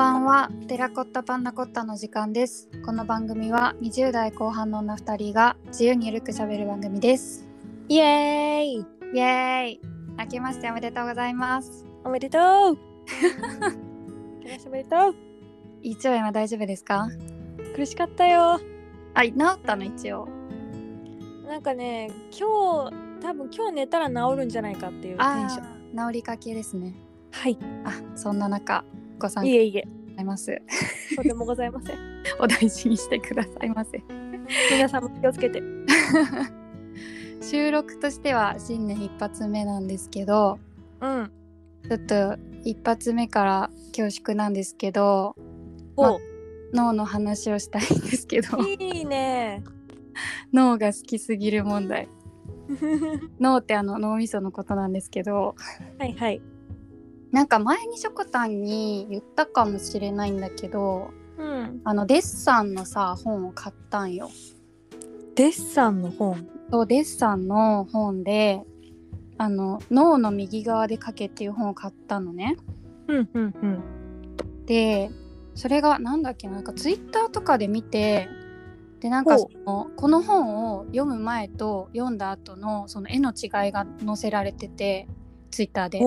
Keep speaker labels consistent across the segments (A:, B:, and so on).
A: ばんは。テラコッタパンナコッタの時間です。この番組は20代後半の女2人が自由にゆるく喋る番組です。
B: イエーイ。
A: イエーイ。明けましておめでとうございます。
B: おめでとう。明けましておめでとう。
A: 胃腸炎は大丈夫ですか？
B: 苦しかったよ。
A: あ治ったの？一応。
B: なんかね今日多分今日寝たら治るんじゃないかっていうテンション。
A: 治りかけですね。
B: はい。
A: あそんな中ご参加
B: いえいえ。
A: ございます。
B: とてもございません。
A: お大事にしてくださいませ。
B: 皆さんも気をつけて。
A: 収録としては新年一発目なんですけど
B: うん。
A: ちょっと一発目から恐縮なんですけど
B: お。う
A: 脳の話をしたいんですけど。
B: いいね。
A: 脳が好きすぎる問題。脳ってあの脳みそのことなんですけど。
B: はいはい
A: なんか前にしょこたんに言ったかもしれないんだけど
B: うん。
A: あのデッサンのさ本を買ったんよ。
B: デッサンの本？
A: そうデッサンの本であの脳の右側で書けっていう本を買ったのね。
B: うんうんうん。
A: でそれがなんだっけななんかツイッターとかで見てでなんか
B: ほ
A: そうのこの本を読む前と読んだ後のその絵の違いが載せられててツイッターで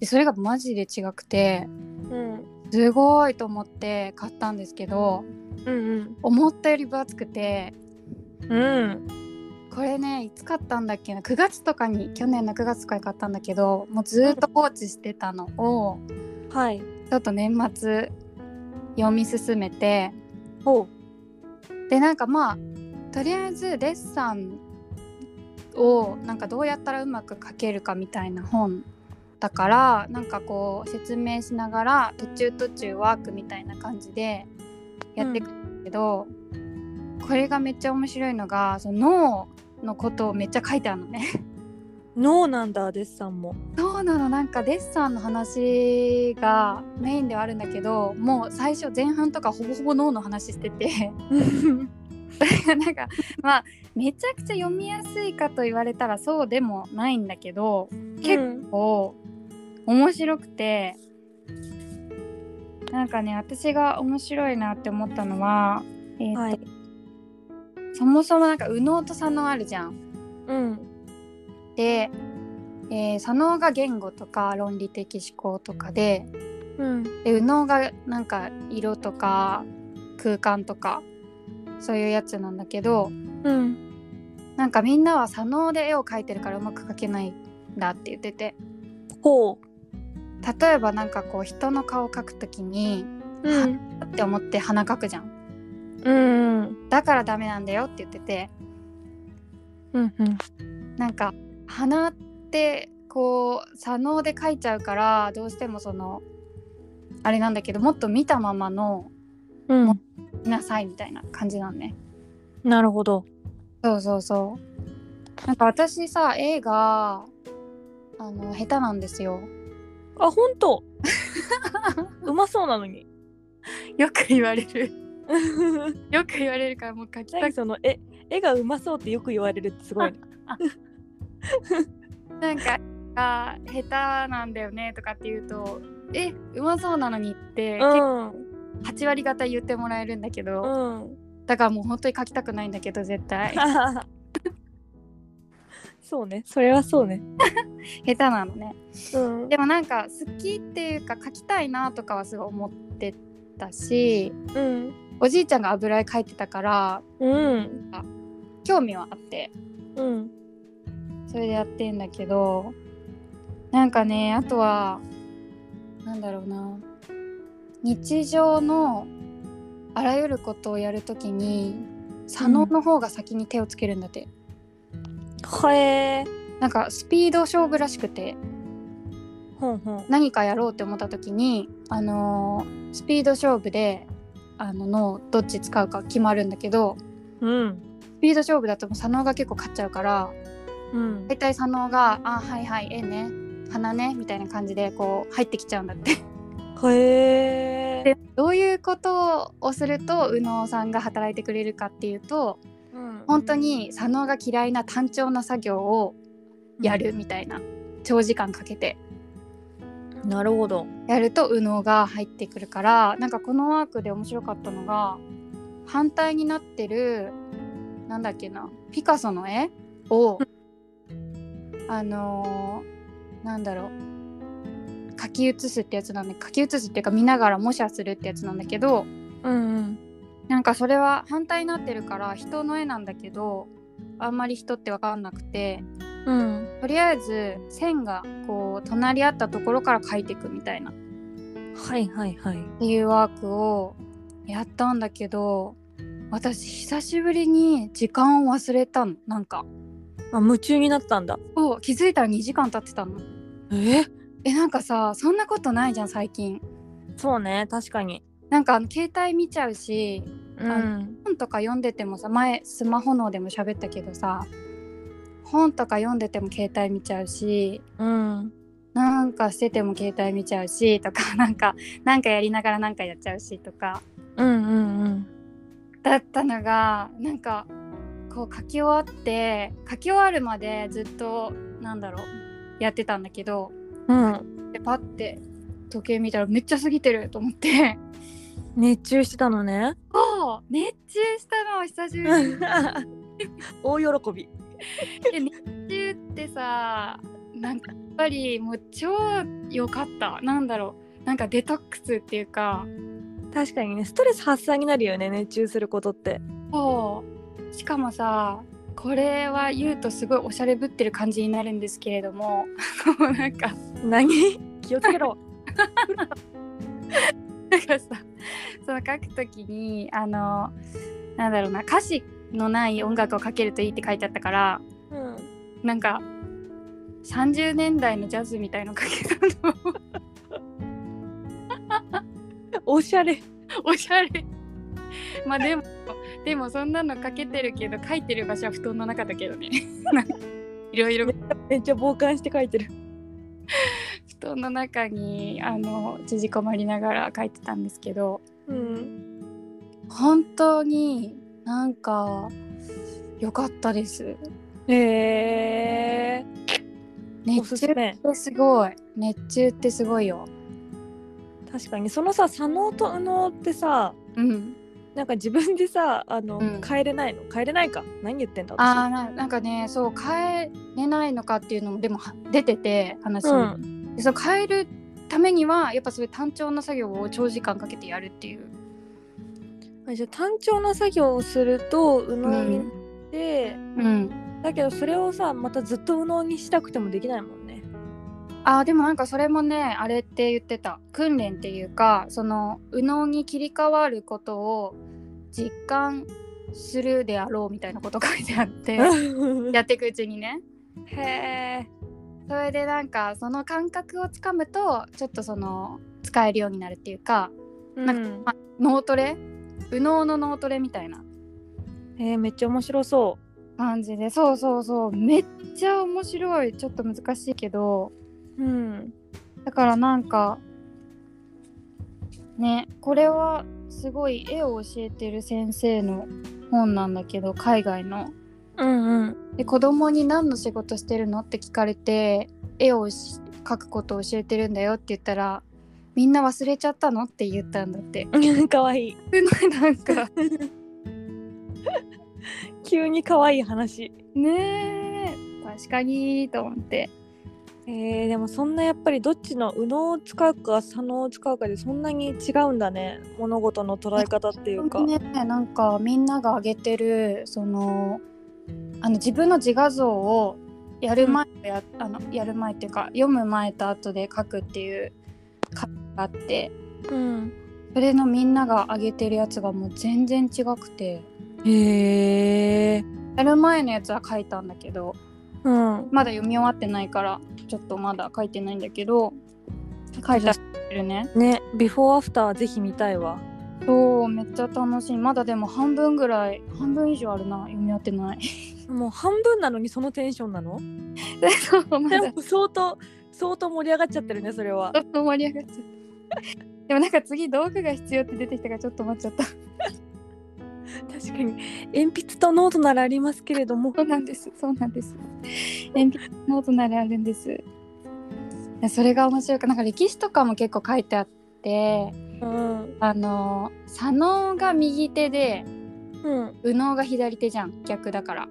A: でそれがマジで違くて
B: うん
A: すごいと思って買ったんですけど
B: うん
A: 思ったより分厚くて
B: うん。うん
A: これねいつ買ったんだっけな9月とかに去年の9月とかに買ったんだけどもうずっと放置してたのを
B: はい。
A: ちょっと年末読み進めてでなんかまあとりあえずデッサンをなんかどうやったらうまく描けるかみたいな本だからなんかこう説明しながら途中途中ワークみたいな感じでやっていくんだけど、これがめっちゃ面白いのがその脳のことをめっちゃ書いてあるのね。
B: 脳なんだデッサンも。
A: そうなの。なんかデッサンの話がメインではあるんだけどもう最初前半とかほぼほぼ脳の話してて。なんかまあめちゃくちゃ読みやすいかと言われたらそうでもないんだけど結構面白くて。なんかね私が面白いなって思ったのは、えーと
B: はい。
A: そもそもなんか右脳と左脳あるじゃん。
B: うん。
A: で、えー左脳が言語とか論理的思考とかで
B: うん。
A: で右脳がなんか色とか空間とかそういうやつなんだけど
B: うん。
A: なんかみんなは左脳で絵を描いてるからうまく描けないんだって言ってて。
B: ほう
A: 例えばなんかこう人の顔を描くときに
B: うん
A: って思って鼻描くじゃん。
B: うん
A: だからダメなんだよって言ってて。
B: うんうん。
A: なんか鼻ってこう左脳で描いちゃうからどうしてもそのあれなんだけどもっと見たままの
B: うん。
A: 見なさいみたいな感じなんね。
B: なるほど。
A: そうそうそう。なんか私さ映画あの下手なんですよ
B: あ本当。うまそうなのに。
A: よく言われる。よく言われるからもう描きたく
B: 何その絵絵がうまそうってよく言われるってすごいね。
A: なんかあ下手なんだよねとかって言うとえうまそうなのにって、結構8割方言ってもらえるんだけど、
B: うん。うん
A: だからもう本当に描きたくないんだけど絶対
B: そうね。それはそうね。
A: 下手なのね。
B: うん。
A: でもなんか好きっていうか描きたいなとかはすごい思ってたし
B: うん。
A: おじいちゃんが油絵描いてたから
B: うん。
A: 興味はあって。
B: うん。
A: それでやってんだけどなんかねあとはなんだろうな。日常のあらゆることをやるときに左脳の方が先に手をつけるんだって、
B: はえ
A: なんかスピード勝負らしくて。
B: ほんほん
A: 何かやろうって思った時にあのースピード勝負であの脳どっち使うか決まるんだけど
B: うん。
A: スピード勝負だともう左脳が結構勝っちゃうから
B: うん。
A: 大体左脳が「あはいはいええね鼻ね」みたいな感じでこう入ってきちゃうんだって。
B: はえ
A: でどういうことをすると右脳さんが働いてくれるかっていうと
B: うん
A: 本当に左脳が嫌いな単調な作業をやるみたいな、長時間かけて。
B: なるほど。
A: やると右脳が入ってくるからなんかこのワークで面白かったのが反対になってるなんだっけなピカソの絵をあのーなんだろう書き写すってやつなんで書き写すっていうか見ながら模写するってやつなんだけど
B: うんうん
A: なんかそれは反対になってるから人の絵なんだけどあんまり人って分かんなくて
B: うん。
A: とりあえず線がこう隣り合ったところから描いていくみたいな。っ
B: はいはいはい。
A: ていうワークをやったんだけど私久しぶりに時間を忘れたの。なんか。
B: あ夢中になったんだ。
A: そう気づいたら2時間経ってたの。
B: え？
A: えなんかさそんなことないじゃん最近。
B: そうね確かに
A: なんかあの携帯見ちゃうし
B: うん。
A: 本とか読んでてもさ前スマホのでも喋ったけどさ本とか読んでても携帯見ちゃうし
B: うん。
A: なんかしてても携帯見ちゃうしとか なんかなんかやりながらなんかやっちゃうしとか。
B: うんうん
A: だったのがなんかこう書き終わって書き終わるまでずっとなんだろうやってたんだけど
B: うんうん。
A: でパッて時計見たらめっちゃ過ぎてると思って
B: 熱中してたのね。
A: そう熱中したの久しぶりに。
B: 大喜び。
A: で熱中ってさなんかやっぱりもう超良かった。なんだろう。なんかデトックスっていうか。
B: 確かにねストレス発散になるよね熱中することって。
A: そう。しかもさこれは言うとすごいおしゃれぶってる感じになるんですけれども。なんか。
B: 何？気をつけろ。
A: なんかさその書くときにあのなんだろうな歌詞のない音楽をかけるといいって書いてあったから
B: うん
A: なんか30年代のジャズみたいのかけたの。
B: おしゃれ。
A: おしゃれ。まあでもでもそんなのかけてるけど書いてる場所は布団の中だけどね。いろいろ。
B: めっちゃ傍観して書いてる
A: 布団の中にあの縮こまりながら書いてたんですけど
B: うん。
A: 本当になんか良かったです。
B: へえ。お
A: 熱中ってすごい。熱中ってすごいよ。
B: 確かに。そのさ左脳と右脳ってさ
A: うん。
B: なんか自分でさあの、
A: うん。
B: 変えれないの？変えれないか？何言ってんだ私
A: あーななんかねそう変えれないのかっていうのもでもは出てて話
B: う
A: に、
B: ん
A: でそう変えるためにはやっぱそういう単調な作業を長時間かけてやるっていう。
B: あじゃあ単調な作業をすると右脳になって、
A: うん。
B: だけどそれをさまたずっと右脳にしたくてもできないもんね。
A: あーでもなんかそれもねあれって言ってた。訓練っていうかその右脳に切り替わることを実感するであろうみたいなこと書いてあって やっていくうちにね。
B: へえ
A: それでなんかその感覚をつかむとちょっとその使えるようになるっていうか
B: うん。
A: ま脳トレ？右脳の脳トレみたいな。
B: えー、めっちゃ面白そ
A: 感じで。そうそうそう。めっちゃ面白い。ちょっと難しいけど。
B: ううん。
A: だからなんかねこれはすごい絵を教えてる先生の本なんだけど海外の。
B: うんうん。
A: で子供に何の仕事してるの？って聞かれて絵をし描くことを教えてるんだよって言ったらみんな忘れちゃったの？って言ったんだって。
B: かわい。い
A: なんか。
B: 急にかわいい話。
A: ねえ。確かにと思って。
B: えー、でもそんなやっぱりどっちの右脳を使うか左脳を使うかでそんなに違うんだね。物事の捉え方っていうか、
A: ね。なんかみんなが上げてるそのあの自分の自画像をやる前とや,、あのやる前っていうか読む前と後で書くっていう書きがあって
B: うん
A: それのみんなが上げてるやつがもう全然違くて
B: へえ
A: やる前のやつは書いたんだけど
B: うん。
A: まだ読み終わってないからちょっとまだ書いてないんだけど書いてあるね。
B: ねビフォーアフターぜひ見たいわ
A: そうめっちゃ楽しいまだでも半分ぐらい半分以上あるな読み終わってない
B: もう半分なのにそのテンションなの？
A: そうまだ
B: でも相当相当盛り上がっちゃってるねそれは
A: ちょっと盛り上がっちゃった。でもなんか次道具が必要って出てきたからちょっと待っちゃった。
B: 確かに鉛筆とノートならありますけれども
A: そうなんです。そうなんです。鉛筆ノートならあるんです。でそれが面白くなんか歴史とかも結構書いてあって
B: うん。
A: あの左脳が右手で
B: うん
A: 右脳が左手じゃん。逆だから。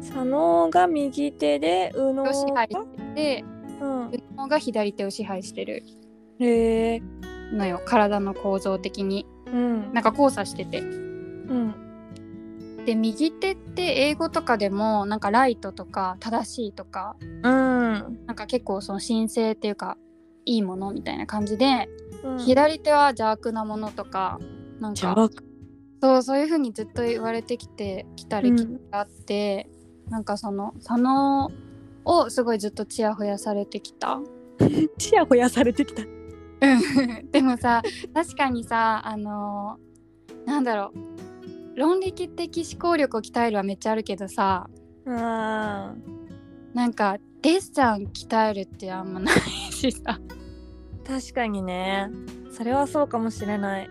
B: 左脳が右手で右脳
A: 支配
B: が
A: で
B: うん。
A: 右脳が左手を支配してる。
B: へえ。
A: のよ。体の構造的に。
B: うん。
A: なんか交差してて。
B: うん。
A: で右手って英語とかでもなんかライトとか正しいとか。
B: うん。
A: なんか結構その神聖っていうかいいものみたいな感じで、
B: うん。
A: 左手は邪悪なものとかなんか
B: 邪悪。
A: そうそういう風にずっと言われてきてきたりきてあって、なんかその左脳をすごいずっとちやほやされてきた。
B: ちやほやされてきた。
A: うん。でもさ確かにさあのなんだろう。論理的思考力を鍛えるはめっちゃあるけどさ
B: うん。
A: なんかデッサン鍛えるってあんまないしさ。
B: 確かにね。それはそうかもしれない。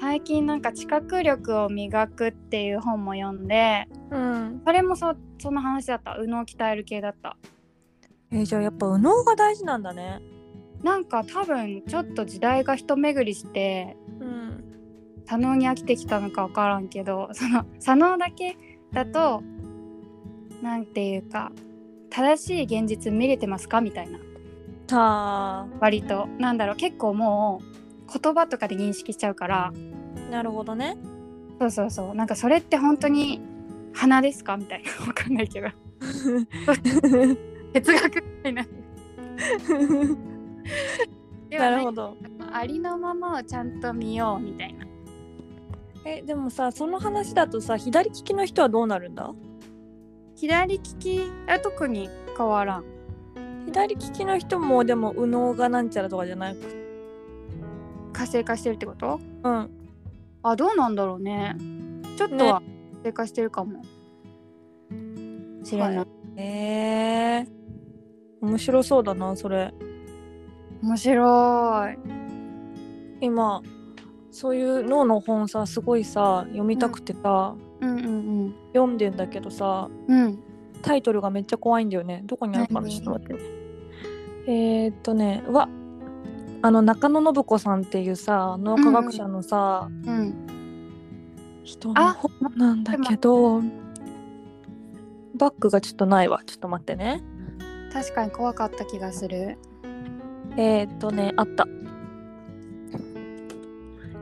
A: 最近なんか知覚力を磨くっていう本も読んで
B: うん。
A: それもそその話だった。右脳を鍛える系だった。
B: えーじゃあやっぱ右脳が大事なんだね。
A: なんか多分ちょっと時代が一巡りして
B: うん。
A: 左脳に飽きてきたのか分からんけどその左脳だけだとなんていうか正しい現実見れてますか？みたいな
B: はあ
A: 割と。なんだろう。結構もう言葉とかで認識しちゃうから。
B: なるほどね。
A: そうそうそう。なんかそれって本当に鼻ですか？みたいな。分かんないけど。哲学みたいな。
B: なるほど。
A: ありのままをちゃんと見ようみたいな。
B: えでもさその話だとさ左利きの人はどうなるんだ？
A: 左利き？は特に変わらん
B: 左利きの人もでも右脳がなんちゃらとかじゃない
A: 活性化してるってこと？
B: うん。
A: あどうなんだろうね。ちょっとは活性化してるかも。しれない、
B: はえー、面白そうだなそれ。
A: 面白い。
B: 今そういう脳の本さすごいさ読みたくてさ、
A: うん。うん
B: 読んでんだけどさ
A: うん。うん
B: タイトルがめっちゃ怖いんだよね。どこにあるかな
A: 何？
B: ちょっと待って。ねえー、っとねうわあの中野信子さんっていうさ脳科学者のさ、
A: うん
B: 人の本なんだけどバッグがちょっとないわ。ちょっと待ってね。
A: 確かに怖かった気がする。
B: えー、っとねあった。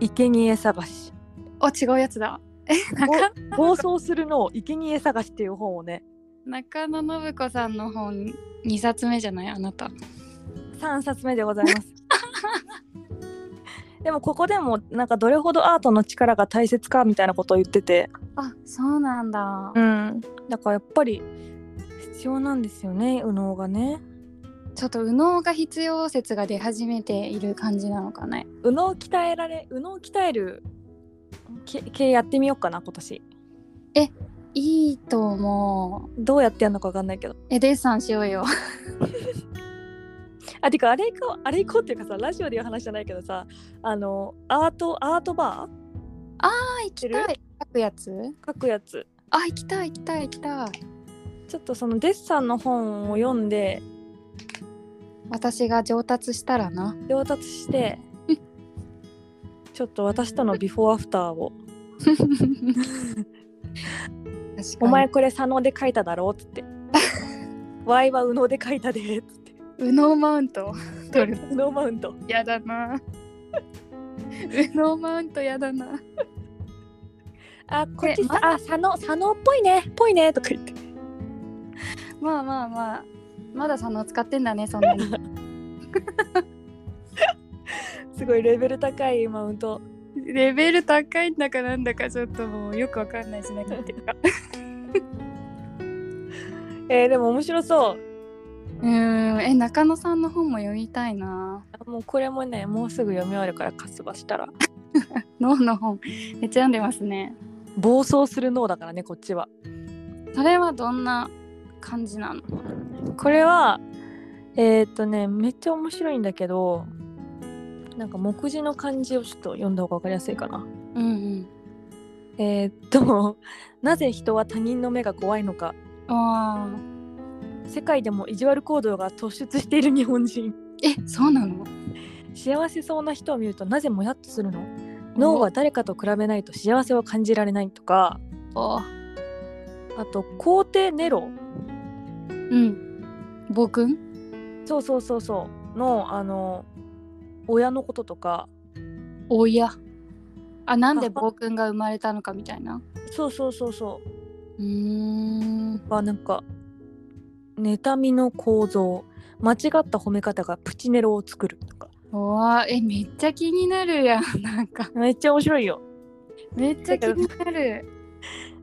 B: 生贄探し。
A: あ違うやつだ。え中
B: 暴走するの生贄探しっていう本をね。
A: 中野信子さんの本2冊目じゃない？あなた
B: 3冊目でございます。でもここでもなんかどれほどアートの力が大切かみたいなことを言ってて。
A: あそうなんだ。
B: うん。だからやっぱり必要なんですよね右脳がね。
A: ちょっと右脳が必要説が出始めている感じなのかね。
B: 右脳鍛えられ右脳鍛えるけ系やってみようかな今年。
A: いいと思う。
B: どうやってやるのか分かんないけど。
A: えデッサンしようよ
B: あてかあれ行こうあれ行こうっていうかさラジオで言う話じゃないけどさあのアートアートバ
A: あ行きたい。書くやつ？
B: ー書くやつ。
A: あ行きたい行きたい行きたい。
B: ちょっとそのデッサンの本を読んで。
A: 私が上達したらな。
B: 上達して。ちょっと私との ビフォーアフターを。お前これ左脳で書いただろ っつって。ワイは右脳で書いたでっつって。
A: 右脳マウント取る。
B: 右脳マウント。
A: やだな。右脳マウントやだな。
B: あ、こっちさ、
A: ま
B: あ、左脳、左脳っぽいね、っぽいね。とか言って。
A: まあまあまあ。まだその使ってんだねそんなに。
B: すごいレベル高いマウント。
A: レベル高いんだかなんだかちょっともうよくわかんないしなきゃっていうか。
B: えー、でも面白そう。
A: うーんえ中野さんの本も読みたいな
B: あもうこれもね、もうすぐ読み終わるからカスバしたら。
A: 脳の本めっちゃ読んでますね
B: 暴走する脳だからね、こっちは。
A: それはどんな感じなの？
B: これは、えー、っとね、めっちゃ面白いんだけど、なんか目次の漢字をちょっと読んだ方が分かりやすいかな。
A: うんうん
B: えー、っと、なぜ人は他人の目が怖いのか。
A: あ
B: 世界でも意地悪行動が突出している日本人。
A: えそうなの？
B: 幸せそうな人を見るとなぜもやっとするの？脳は誰かと比べないと幸せを感じられないとか。
A: お
B: あと皇帝ネロ。
A: うん。暴君？
B: そうそうそうそう。のあの親のこととか。
A: 親あなんで暴君が生まれたのかみたいな？
B: そうそうそうそう。
A: うーん。
B: はなんか妬みの構造間違った褒め方がプチネロを作るとか。
A: うわえめっちゃ気になるやん なんか。
B: めっちゃ面白いよ。
A: めっちゃ気になる。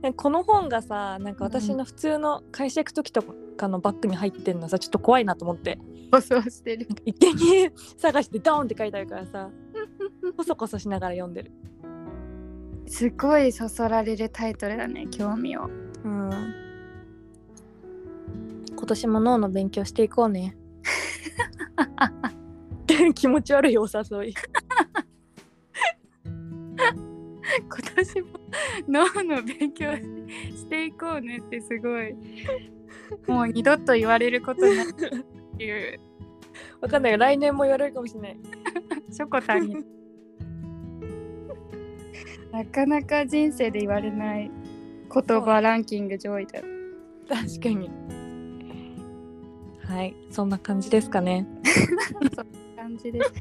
B: で この本がさなんか私の普通の会社行く時とかのバッグに入ってんのさちょっと怖いなと思って。
A: 放送してる。
B: 一見に探してドーンって書いてあるからさこそこそしながら読んでる。
A: すごいそそられるタイトルだね興味を。
B: うん今年も脳の勉強していこうね。気持ち悪いお誘い。
A: 今年も脳の勉強していこうねってすごい。もう二度と言われることになるっていう。
B: わかんないよ。来年も言われるかもしれない。
A: しょこたんに。なかなか人生で言われない言葉ランキング上位だ。よ
B: 確かにはい。そんな感じですかね。
A: 感じです。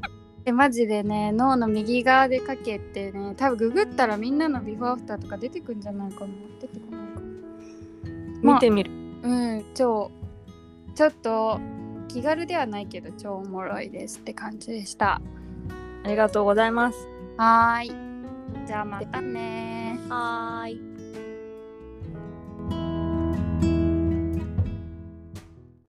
A: でマジでね脳の右側でかけてね多分ググったらみんなのビフォーアフターとか出てくんじゃないかな。出てこないか。なまあ
B: 見てみる、
A: うん超ちょっと気軽ではないけど超おもろいですって感じでした。
B: ありがとうございます。
A: はーい。じゃあまたね
B: はーい